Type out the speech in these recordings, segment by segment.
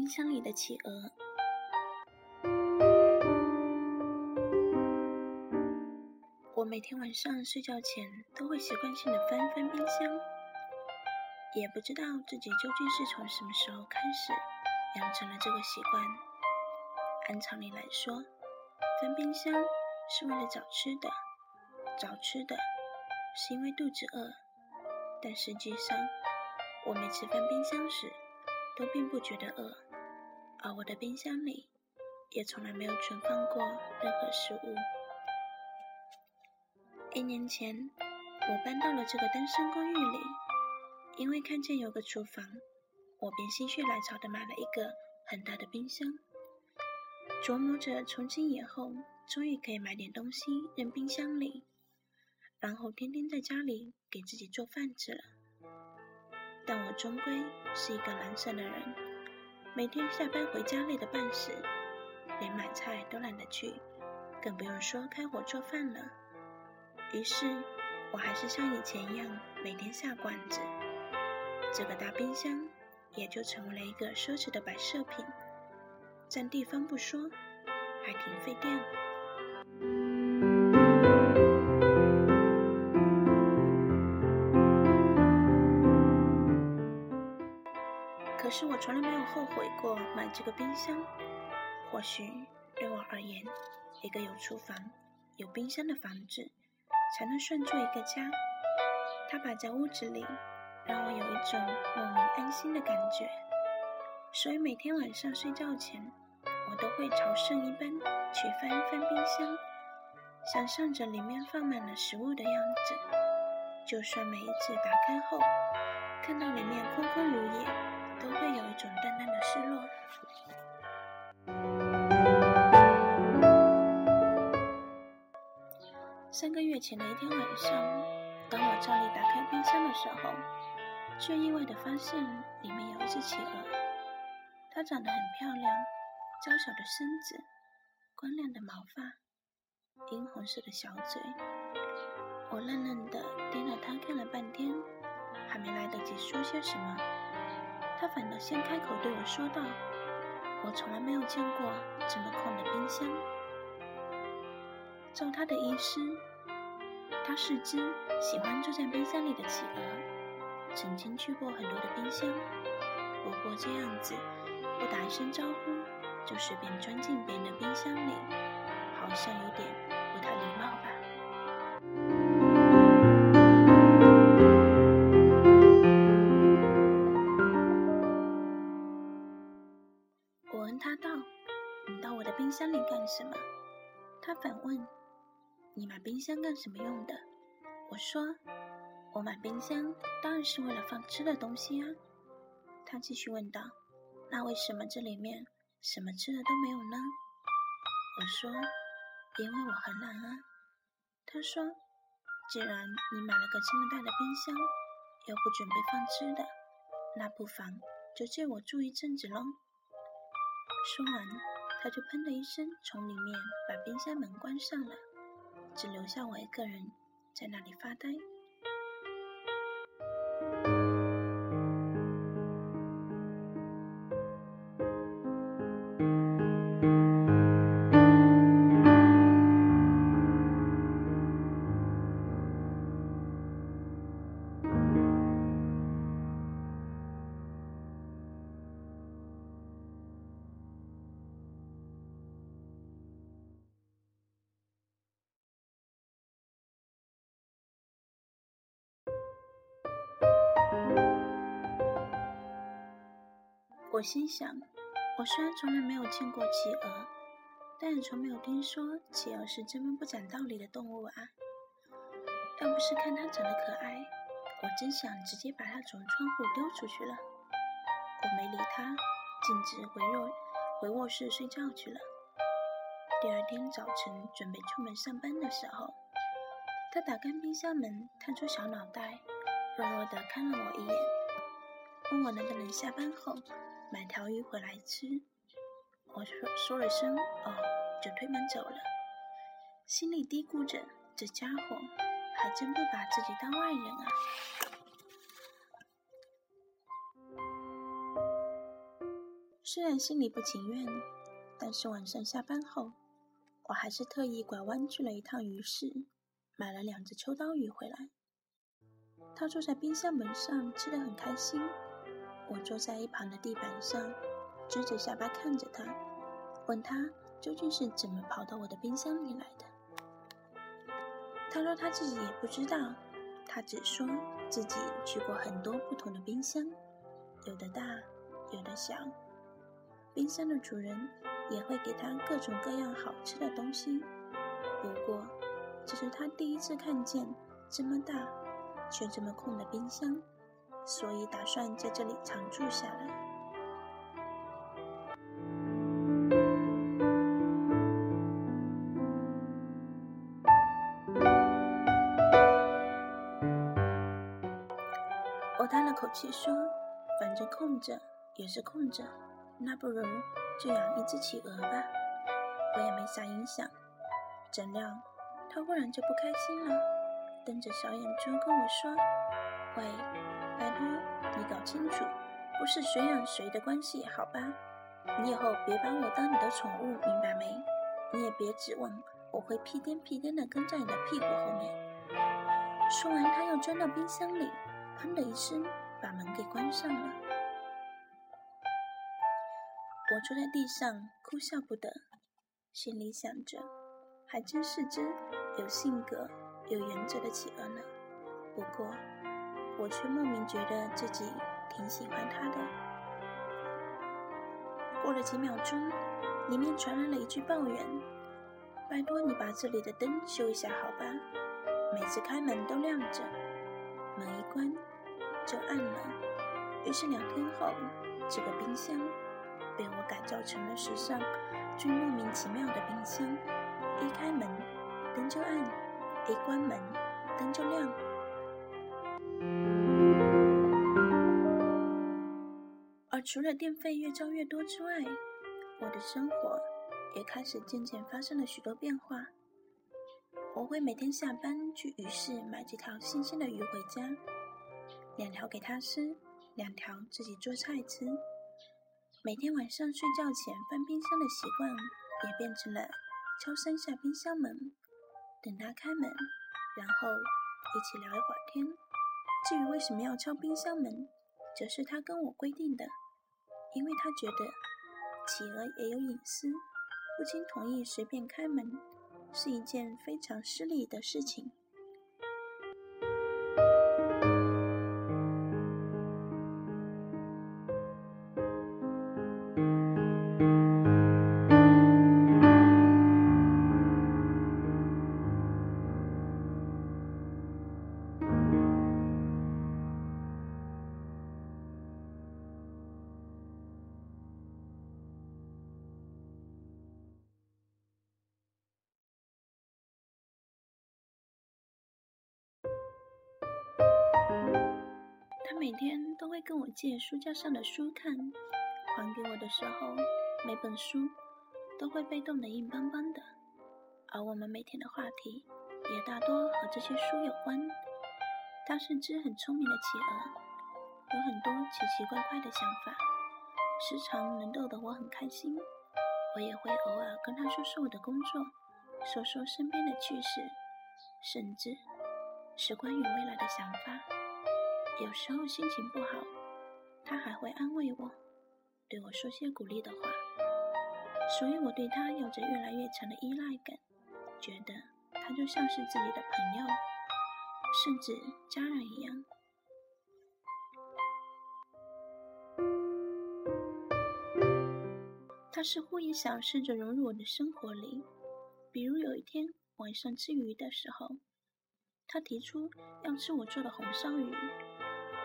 冰箱里的企鹅。我每天晚上睡觉前都会习惯性的翻翻冰箱，也不知道自己究竟是从什么时候开始养成了这个习惯。按常理来说，翻冰箱是为了找吃的，找吃的是因为肚子饿，但实际上，我每次翻冰箱时都并不觉得饿，而我的冰箱里也从来没有存放过任何食物。一年前，我搬到了这个单身公寓里，因为看见有个厨房，我便心血来潮的买了一个很大的冰箱，琢磨着从今以后终于可以买点东西扔冰箱里，然后天天在家里给自己做饭吃了。但我终归是一个懒散的人，每天下班回家累得半死，连买菜都懒得去，更不用说开火做饭了。于是，我还是像以前一样每天下馆子。这个大冰箱也就成为了一个奢侈的摆设品，占地方不说，还挺费电。可是我从来没有后悔过买这个冰箱。或许对我而言，一个有厨房、有冰箱的房子。才能算作一个家。它摆在屋子里，让我有一种莫名安心的感觉。所以每天晚上睡觉前，我都会朝圣一般去翻一翻冰箱，想象着里面放满了食物的样子。就算每一次打开后，看到里面空空如也，都会有一种淡淡的失落。三个月前的一天晚上，当我照例打开冰箱的时候，却意外的发现里面有一只企鹅。它长得很漂亮，娇小的身子，光亮的毛发，殷红色的小嘴。我愣愣的盯着它看了半天，还没来得及说些什么，他反倒先开口对我说道：“我从来没有见过这么空的冰箱。”照他的意思。他是只喜欢住在冰箱里的企鹅，曾经去过很多的冰箱，不过这样子不打一声招呼就随便钻进别人的冰箱里，好像有点不太礼貌吧。反问。你买冰箱干什么用的？我说，我买冰箱当然是为了放吃的东西啊。他继续问道：“那为什么这里面什么吃的都没有呢？”我说：“因为我很懒啊。”他说：“既然你买了个这么大的冰箱，又不准备放吃的，那不妨就借我住一阵子喽。”说完，他就砰的一声从里面把冰箱门关上了。只留下我一个人在那里发呆。我心想，我虽然从来没有见过企鹅，但也从没有听说企鹅是这么不讲道理的动物啊！要不是看它长得可爱，我真想直接把它从窗户丢出去了。我没理它，径直回卧回卧室睡觉去了。第二天早晨准备出门上班的时候，它打开冰箱门，探出小脑袋，弱弱的看了我一眼，问我能不能下班后。买条鱼回来吃，我说说了声“哦”，就推门走了，心里嘀咕着：这家伙还真不把自己当外人啊。虽然心里不情愿，但是晚上下班后，我还是特意拐弯去了一趟鱼市，买了两只秋刀鱼回来。他坐在冰箱门上吃得很开心，我坐在一旁的地板上，支着下巴看着他，问他究竟是怎么跑到我的冰箱里来的。他说他自己也不知道，他只说自己去过很多不同的冰箱，有的大，有的小。冰箱的主人也会给他各种各样好吃的东西，不过这是他第一次看见这么大却这么空的冰箱，所以打算在这里常住下来。我叹了口气说：“反正空着也是空着。”那不如就养一只企鹅吧，我也没啥影响。怎料他忽然就不开心了，瞪着小眼珠跟我说：“喂，拜托你搞清楚，不是谁养谁的关系，好吧？你以后别把我当你的宠物，明白没？你也别指望我会屁颠屁颠的跟在你的屁股后面。”说完，他又钻到冰箱里，砰的一声把门给关上了。我坐在地上哭笑不得，心里想着，还真是只有性格、有原则的企鹅呢。不过，我却莫名觉得自己挺喜欢它的。过了几秒钟，里面传来了一句抱怨：“拜托你把这里的灯修一下，好吧？每次开门都亮着，门一关就暗了。”于是两天后，这个冰箱。被我改造成了史上最莫名其妙的冰箱，一开门灯就暗，一关门灯就亮。除了电费越交越多之外，我的生活也开始渐渐发生了许多变化。我会每天下班去鱼市买几条新鲜的鱼回家，两条给他吃，两条自己做菜吃。每天晚上睡觉前翻冰箱的习惯，也变成了敲三下冰箱门，等他开门，然后一起聊一会儿天。至于为什么要敲冰箱门，则是他跟我规定的，因为他觉得企鹅也有隐私，不经同意随便开门是一件非常失礼的事情。跟我借书架上的书看，还给我的时候，每本书都会被冻得硬邦邦的。而我们每天的话题也大多和这些书有关。他是只很聪明的企鹅，有很多奇奇怪怪的想法，时常能逗得我很开心。我也会偶尔跟他说说我的工作，说说身边的趣事，甚至是关于未来的想法。有时候心情不好，他还会安慰我，对我说些鼓励的话，所以我对他有着越来越强的依赖感，觉得他就像是自己的朋友，甚至家人一样。他似乎也想试着融入我的生活里，比如有一天晚上吃鱼的时候，他提出要吃我做的红烧鱼。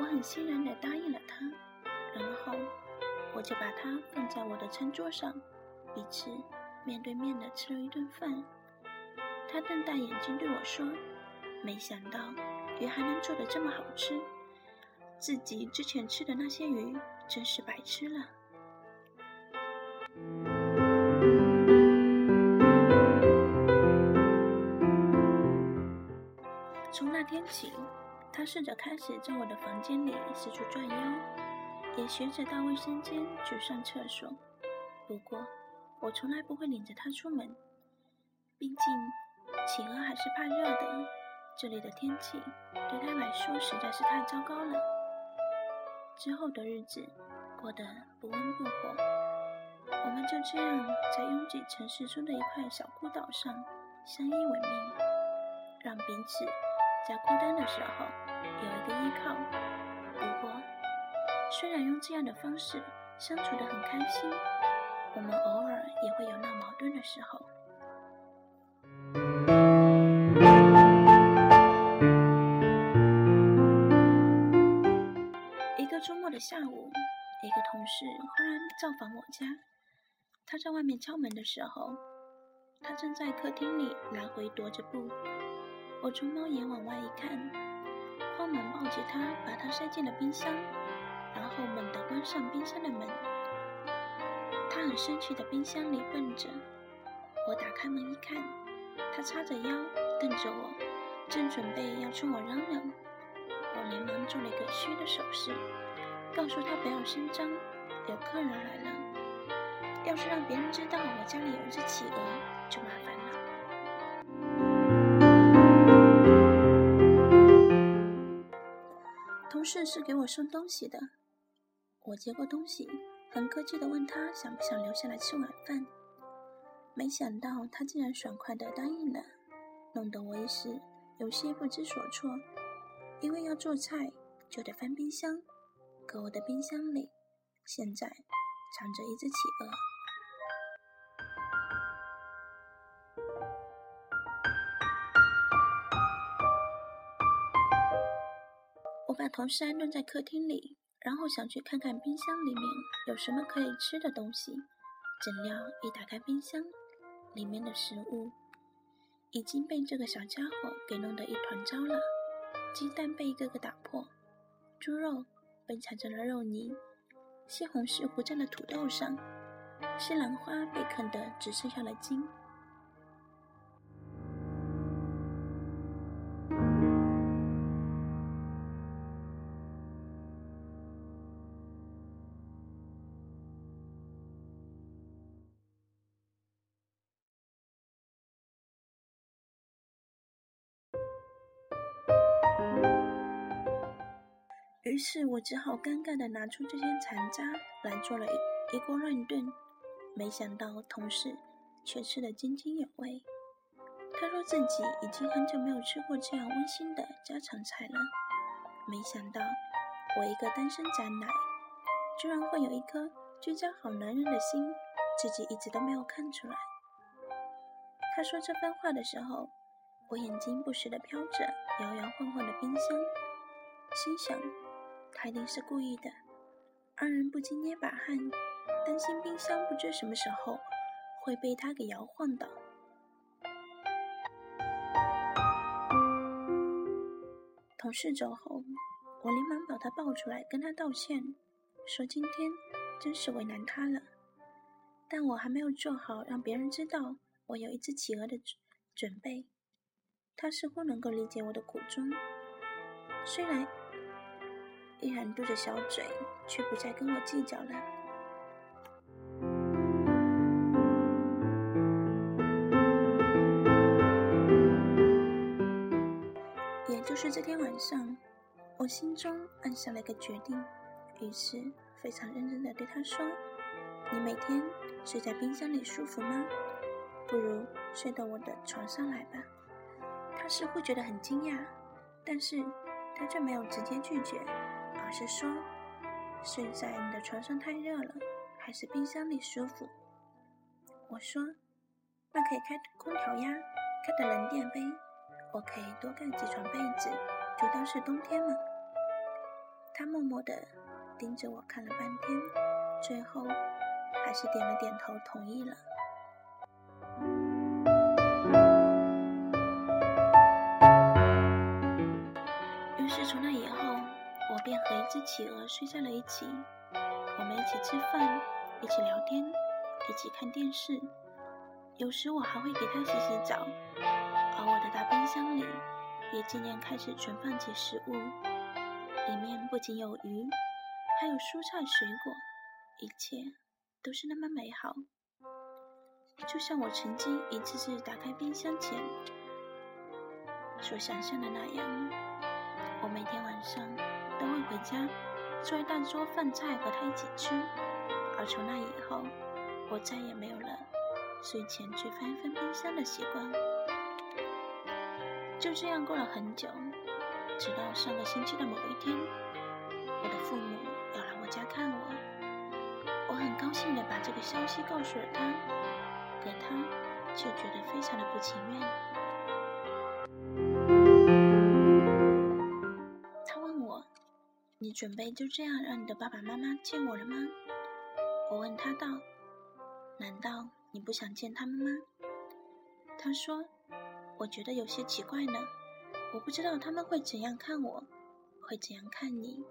我很欣然地答应了他，然后我就把它放在我的餐桌上，彼此面对面的吃了一顿饭。他瞪大眼睛对我说：“没想到鱼还能做的这么好吃，自己之前吃的那些鱼真是白吃了。”从那天起。他试着开始在我的房间里四处转悠，也学着到卫生间去上厕所。不过，我从来不会领着它出门，毕竟企鹅还是怕热的。这里的天气对它来说实在是太糟糕了。之后的日子过得不温不火，我们就这样在拥挤城市中的一块小孤岛上相依为命，让彼此在孤单的时候有一个依靠。不过，虽然用这样的方式相处得很开心，我们偶尔也会有闹矛盾的时候。一个周末的下午，一个同事忽然造访我家。他在外面敲门的时候，他正在客厅里来回踱着步。我从猫眼往外一看，慌忙抱起他，把他塞进了冰箱，后猛地关上冰箱的门。他很生气的冰箱里蹦着。我打开门一看，他叉着腰瞪着我，正准备要冲我嚷嚷。我连忙做了一个嘘的手势，告诉他不要声张，有客人来了。要是让别人知道我家里有一只企鹅，就麻烦了。同事是给我送东西的，我接过东西，很客气的问他想不想留下来吃晚饭。没想到他竟然爽快的答应了，弄得我一时有些不知所措。因为要做菜，就得翻冰箱，可我的冰箱里现在藏着一只企鹅。我把同事安顿在客厅里，然后想去看看冰箱里面有什么可以吃的东西。怎料一打开冰箱，里面的食物已经被这个小家伙给弄得一团糟了。鸡蛋被一个个打破，猪肉被踩成了肉泥，西红柿糊在了土豆上，西兰花被啃得只剩下了茎。于是我只好尴尬地拿出这些残渣来做了一锅乱炖，没想到同事却吃得津津有味。他说自己已经很久没有吃过这样温馨的家常菜了。没想到我一个单身宅男，居然会有一颗居家好男人的心，自己一直都没有看出来。他说这番话的时候，我眼睛不时地瞟着摇摇晃晃的冰箱，心想。他一定是故意的，二人不禁捏把汗，担心冰箱不知什么时候会被他给摇晃倒。同事走后，我连忙把他抱出来，跟他道歉，说今天真是为难他了。但我还没有做好让别人知道我有一只企鹅的准备。他似乎能够理解我的苦衷，虽然。依然嘟着小嘴，却不再跟我计较了。也就是这天晚上，我心中暗下了一个决定，于是非常认真的对他说：“你每天睡在冰箱里舒服吗？不如睡到我的床上来吧。”他似乎觉得很惊讶，但是他却没有直接拒绝。是说，睡在你的床上太热了，还是冰箱里舒服？我说，那可以开空调呀，开的冷点呗。我可以多盖几床被子，就当是冬天嘛。他默默的盯着我看了半天，最后还是点了点头，同意了。于是从那以后。我便和一只企鹅睡在了一起，我们一起吃饭，一起聊天，一起看电视。有时我还会给它洗洗澡，而我的大冰箱里也渐渐开始存放起食物，里面不仅有鱼，还有蔬菜水果，一切都是那么美好。就像我曾经一次次打开冰箱前所想象的那样，我每天晚上都会回家做一大桌饭菜和他一起吃。而从那以后，我再也没有了睡前去翻一翻冰箱的习惯。就这样过了很久，直到上个星期的某一天，我的父母要来我家看我，我很高兴的把这个消息告诉了他。可他却觉得非常的不情愿。准备就这样让你的爸爸妈妈见我了吗？”我问他道：“难道你不想见他们吗？”他说：“我觉得有些奇怪呢，我不知道他们会怎样看我，会怎样看你。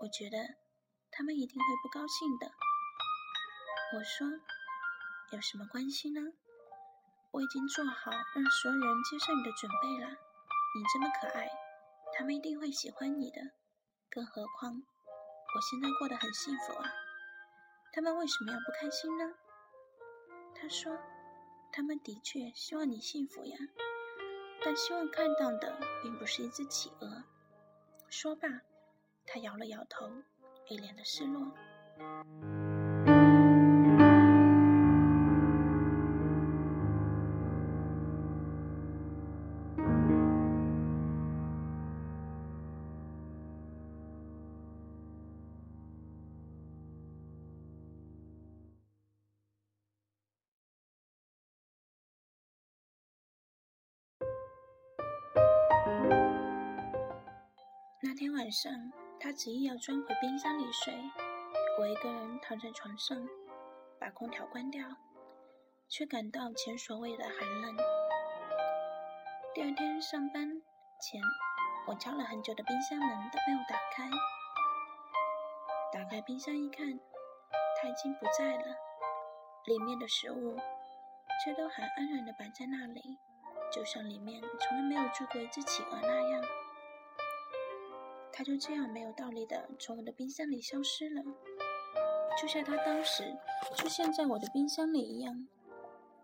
我觉得他们一定会不高兴的。”我说。有什么关系呢？我已经做好让所有人接受你的准备了。你这么可爱，他们一定会喜欢你的。更何况，我现在过得很幸福啊。他们为什么要不开心呢？他说：“他们的确希望你幸福呀，但希望看到的并不是一只企鹅。”说罢，他摇了摇头，一脸的失落。那天晚上，他执意要钻回冰箱里睡，我一个人躺在床上，把空调关掉，却感到前所未有的寒冷。第二天上班前，我敲了很久的冰箱门都没有打开。打开冰箱一看，他已经不在了，里面的食物却都还安然地摆在那里，就像里面从来没有住过一只企鹅那样。他就这样没有道理的从我的冰箱里消失了，就像他当时出现在我的冰箱里一样。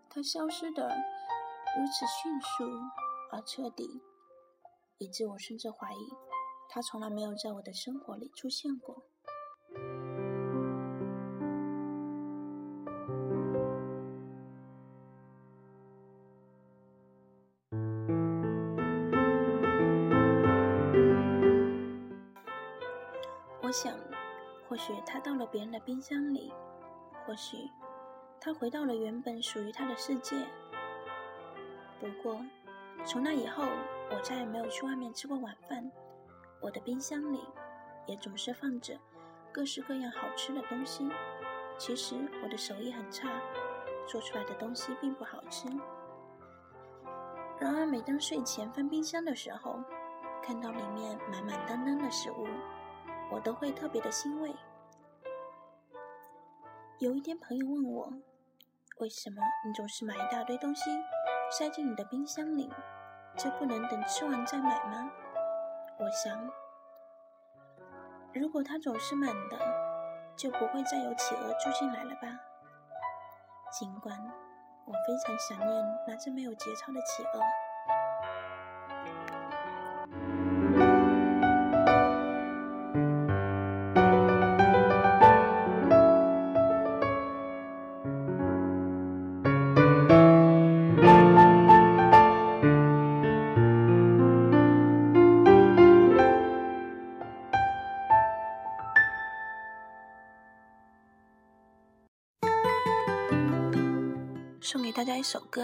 他消失的如此迅速而彻底，以致我甚至怀疑他从来没有在我的生活里出现过。到了别人的冰箱里，或许他回到了原本属于他的世界。不过，从那以后，我再也没有去外面吃过晚饭。我的冰箱里也总是放着各式各样好吃的东西。其实我的手艺很差，做出来的东西并不好吃。然而，每当睡前翻冰箱的时候，看到里面满满当当的食物。我都会特别的欣慰。有一天，朋友问我：“为什么你总是买一大堆东西塞进你的冰箱里？这不能等吃完再买吗？”我想，如果它总是满的，就不会再有企鹅住进来了吧。尽管我非常想念那只没有节操的企鹅。大家一首歌《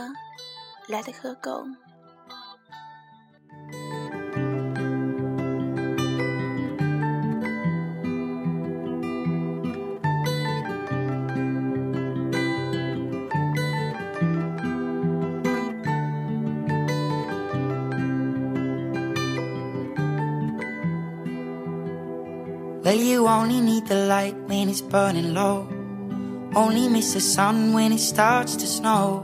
Let Her Go》。Well, you only need the light when it's burning low. Only miss the sun when it starts to snow.